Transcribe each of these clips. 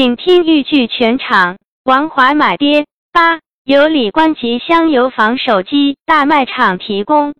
请听豫剧全场。王华买爹八，由李官吉香油坊手机大卖场提供。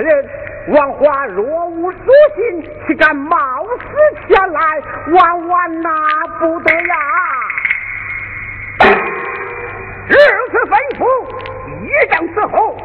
人王华若无所心，岂敢冒死前来？万万拿不得呀！如此吩咐，一将伺候。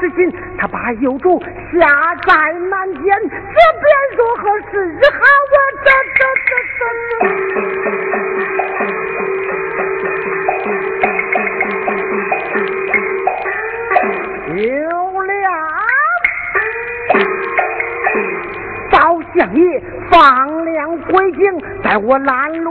之心，他把幼主下在南监，这便如何是好啊？这这这这。有了，赵相爷放量归京，待我拦路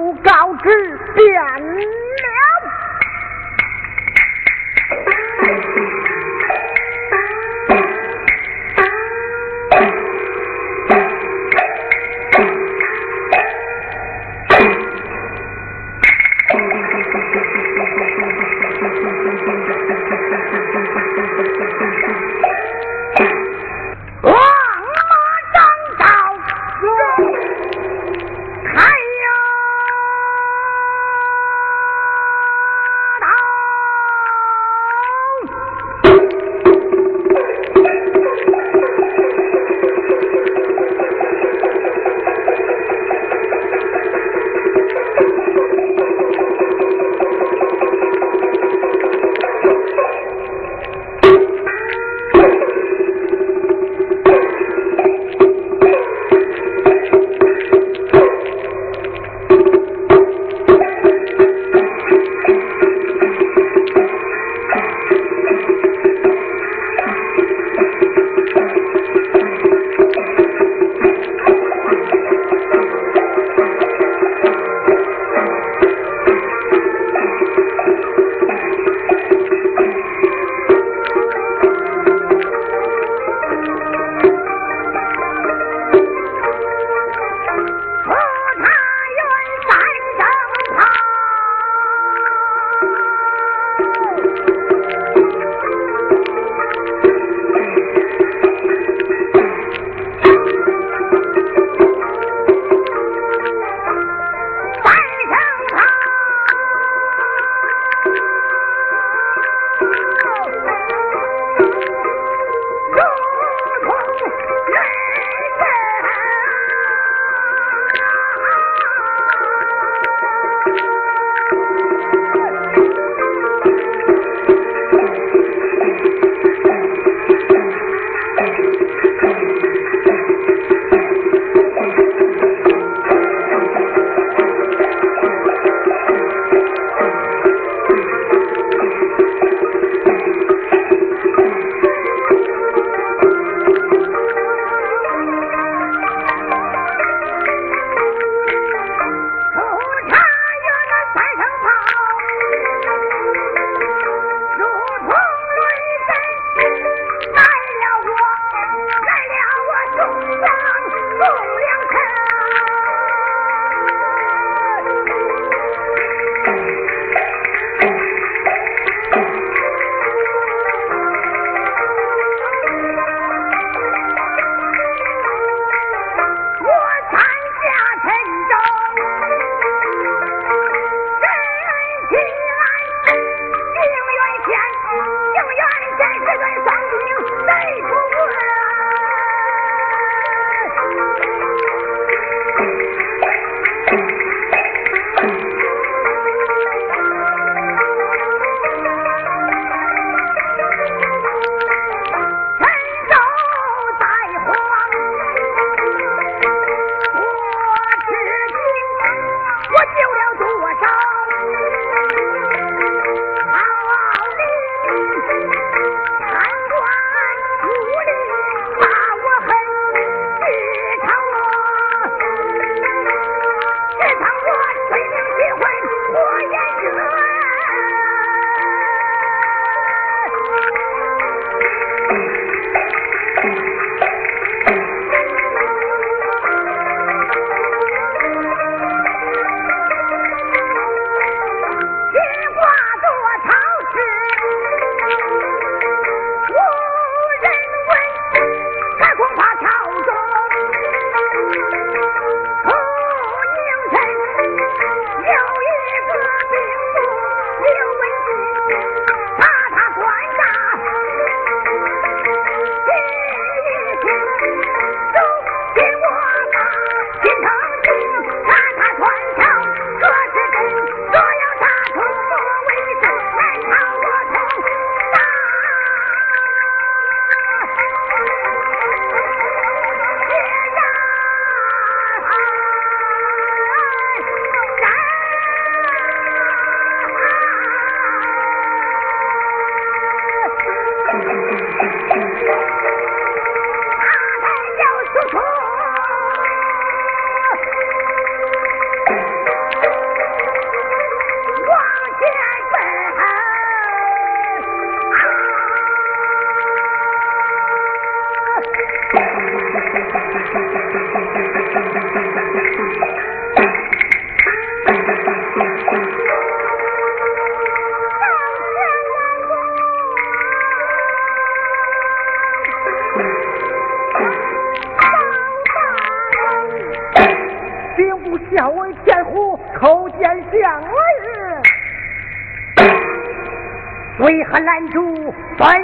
为何拦住本相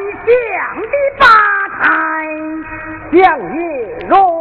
的八抬？相爷容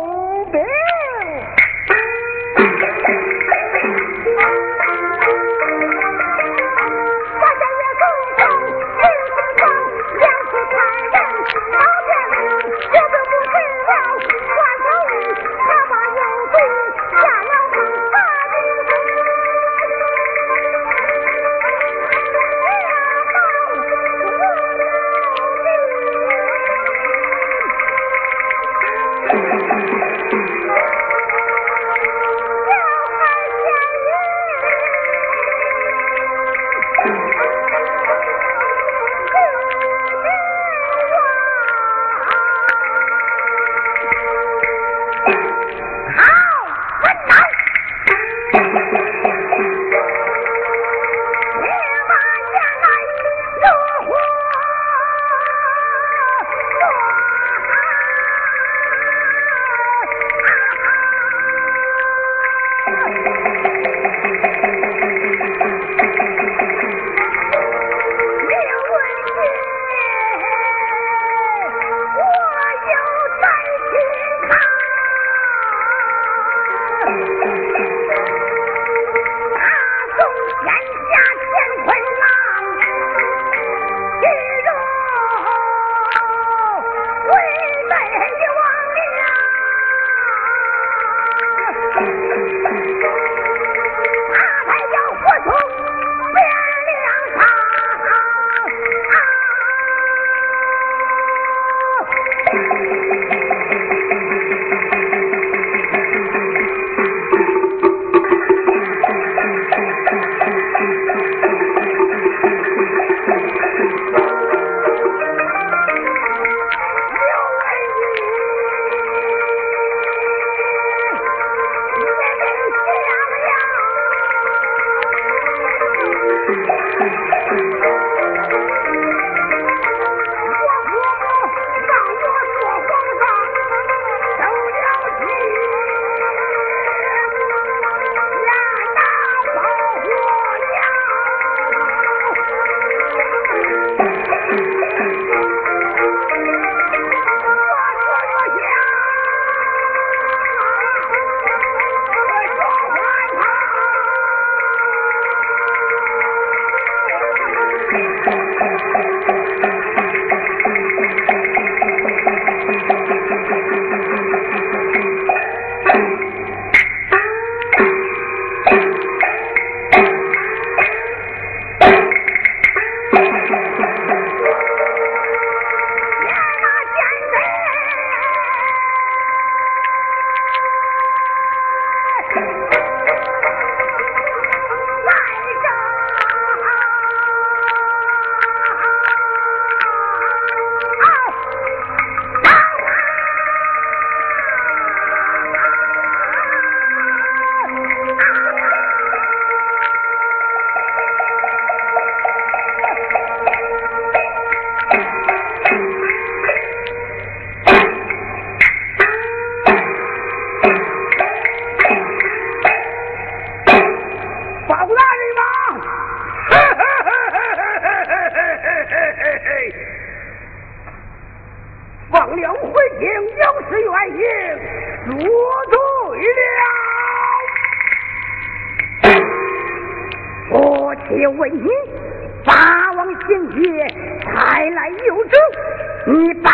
问你，法王行月才来有旨，你把。